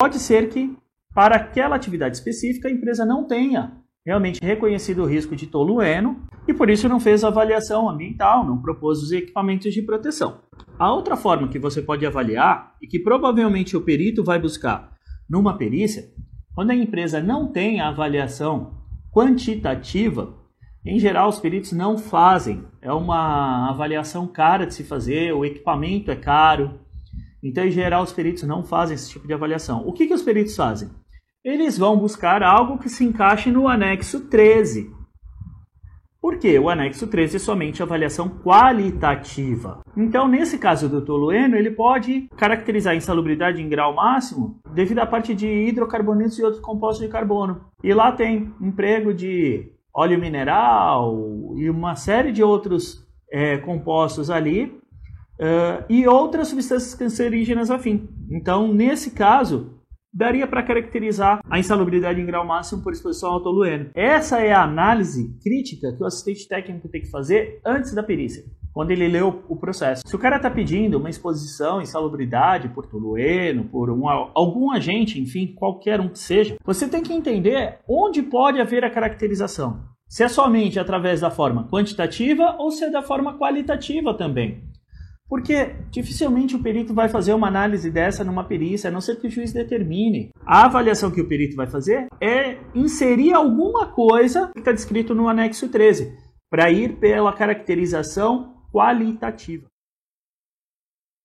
Pode ser que, para aquela atividade específica, a empresa não tenha realmente reconhecido o risco de tolueno e por isso não fez avaliação ambiental, não propôs os equipamentos de proteção. A outra forma que você pode avaliar e que provavelmente o perito vai buscar numa perícia, quando a empresa não tem a avaliação quantitativa, em geral os peritos não fazem. É uma avaliação cara de se fazer, o equipamento é caro. Então, em geral, os peritos não fazem esse tipo de avaliação. O que, que os peritos fazem? Eles vão buscar algo que se encaixe no anexo 13. Por quê? O anexo 13 é somente avaliação qualitativa. Então, nesse caso do tolueno, ele pode caracterizar a insalubridade em grau máximo devido à parte de hidrocarbonetos e outros compostos de carbono. E lá tem emprego de óleo mineral e uma série de outros é, compostos ali uh, e outras substâncias cancerígenas afim. Então, nesse caso, daria para caracterizar a insalubridade em grau máximo por exposição ao tolueno. Essa é a análise crítica que o assistente técnico tem que fazer antes da perícia, quando ele lê o, processo. Se o cara está pedindo uma exposição insalubridade por tolueno, por um, algum agente, enfim, qualquer um que seja, você tem que entender onde pode haver a caracterização. Se é somente através da forma quantitativa ou se é da forma qualitativa também. Porque dificilmente o perito vai fazer uma análise dessa numa perícia, a não ser que o juiz determine. A avaliação que o perito vai fazer é inserir alguma coisa que está descrito no anexo 13, para ir pela caracterização qualitativa.